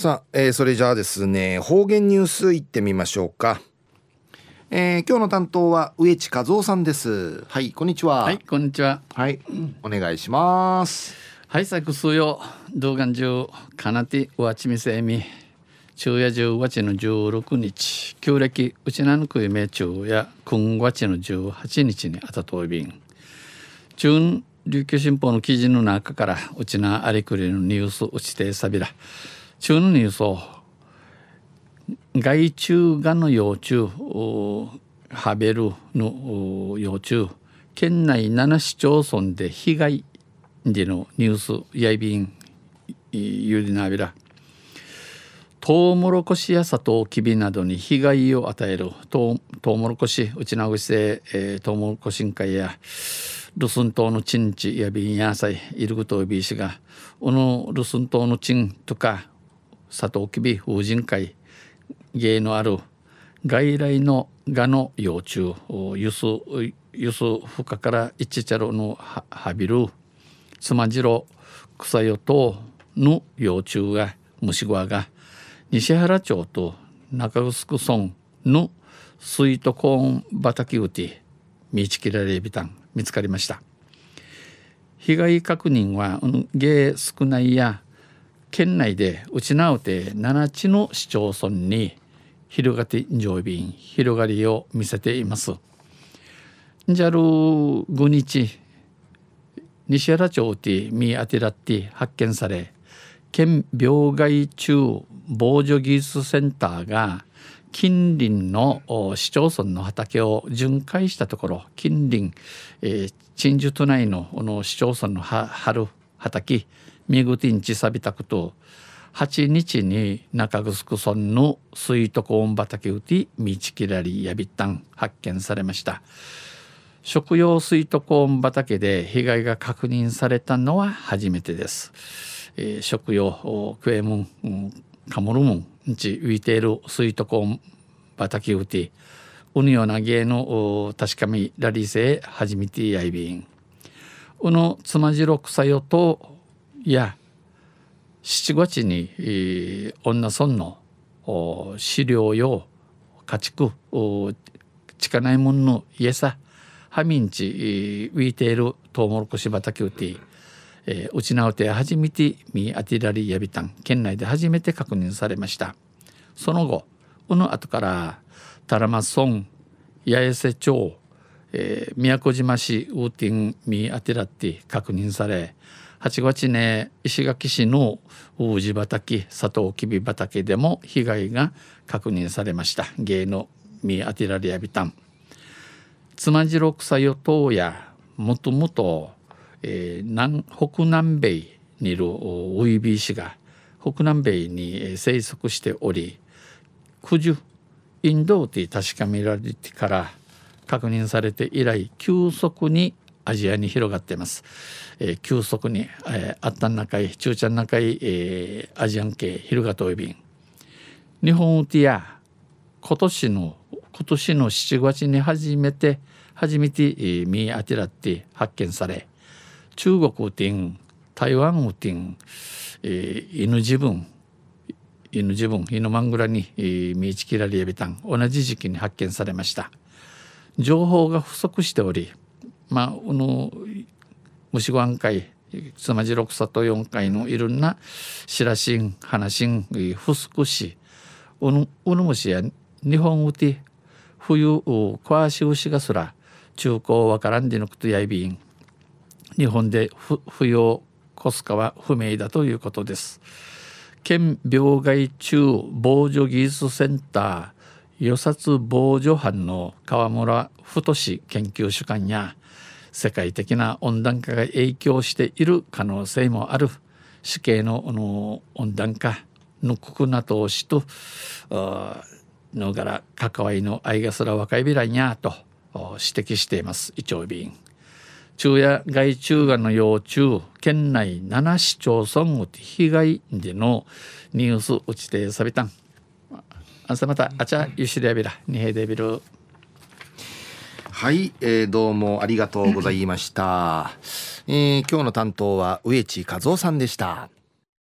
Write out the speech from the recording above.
さあ、えー、それじゃあですね方言ニュースいってみましょうか、えー、今日の担当は植地和夫さんです。はいこんにちは。はいこんにちは。はい、お願いします。はいさくすよ動画中かなてわちみせみ昼夜十月の十六日。旧暦うちなぬくいめ中や今月の十八日にあたといびん。中琉球新報の記事の中からうちなありくりのニュースうちてさびら中のニュースを害虫がの幼虫ハベルの幼虫県内7市町村で被害でのニュースやいびんゆりなびら。トウモロコシやサトウキビなどに被害を与える。トウトウモロコシうちなぐしせ、えー、トウモロコシンカイやルスン島のチンチやビン野菜いることをびしがこのルスン島のチンとかサトウキビ風神会芸のある外来のガの幼虫ユスユスフカからイチチャロのハビルつまじろ草よとの幼虫が虫ゴアが西原町と中城村のスイートコーン畑うて見ちきられびたん見つかりました。被害確認は芸少ないや県内でうちなうて7地の市町村に広がって上便広がりを見せています。じゃる5日西原町で見当てらって発見され県病害虫防除技術センターが近隣の市町村の畑を巡回したところ近隣、えー、鎮守都内のの市町村の春畑ミグティンチサビタクと8日に中城村のスイートコーン畑うて道きらりやびったん発見されました。食用スイートコーン畑で被害が確認されたのは初めてです、えー、食用クエムン、カモルムンち浮いているスイートコーン畑うてうぬような芸の確かみラリーセ初めてやいびん。うのつまじろ草よとや7月に、女村の飼料用家畜近ないもんの家さハミンチ浮いているトウモロコシ畑うて、えー、うちなうて初めてミアティラリヤビタン県内で初めて確認されました。その後この後からタラマ村八重瀬町、えー、宮古島市ウーティンミアティラティ確認され8月ね石垣市の宇治畑佐藤きび畑でも被害が確認されました。芸のミアティラリアビタン。妻次草与党やもともと、えー、南北南米にいるウイビー氏が北南米に生息しており九十インドティ確かめられてから確認されて以来急速にアジアに広がっています。えー、急速に、えー、あったん中い中ちゃん中い、えー、アジアン系広がといびん日本ウティア今年の今年の7月に初めて初めて、えー、ミーアテラって発見され中国ウティン台湾ウティン、えー、犬自分犬自分犬マングラに、えー、ミーチキラリエビタン同じ時期に発見されました。情報が不足しておりまあの虫ご飯会つまじろくさと4回のいろんなしらしん話しんふすくしうぬうぬむしや日本うて冬こわしうしがすら中高わからんでぬくとやいびん。日本で冬を越すかは不明だということです。県病害虫防除技術センター与殺防除班の川村太研究主幹や世界的な温暖化が影響している可能性もある。死刑の温暖化のくくな投資とのがら関わりの愛がすら若いびらんやと指摘しています。イチョウビン。中夜害虫がの幼虫県内7市町村被害でのニュース打ちてさびたん。あさまたあちゃゆしりやびらにへでびるはい、えー、どうもありがとうございました、えー、今日の担当は植地和夫さんでした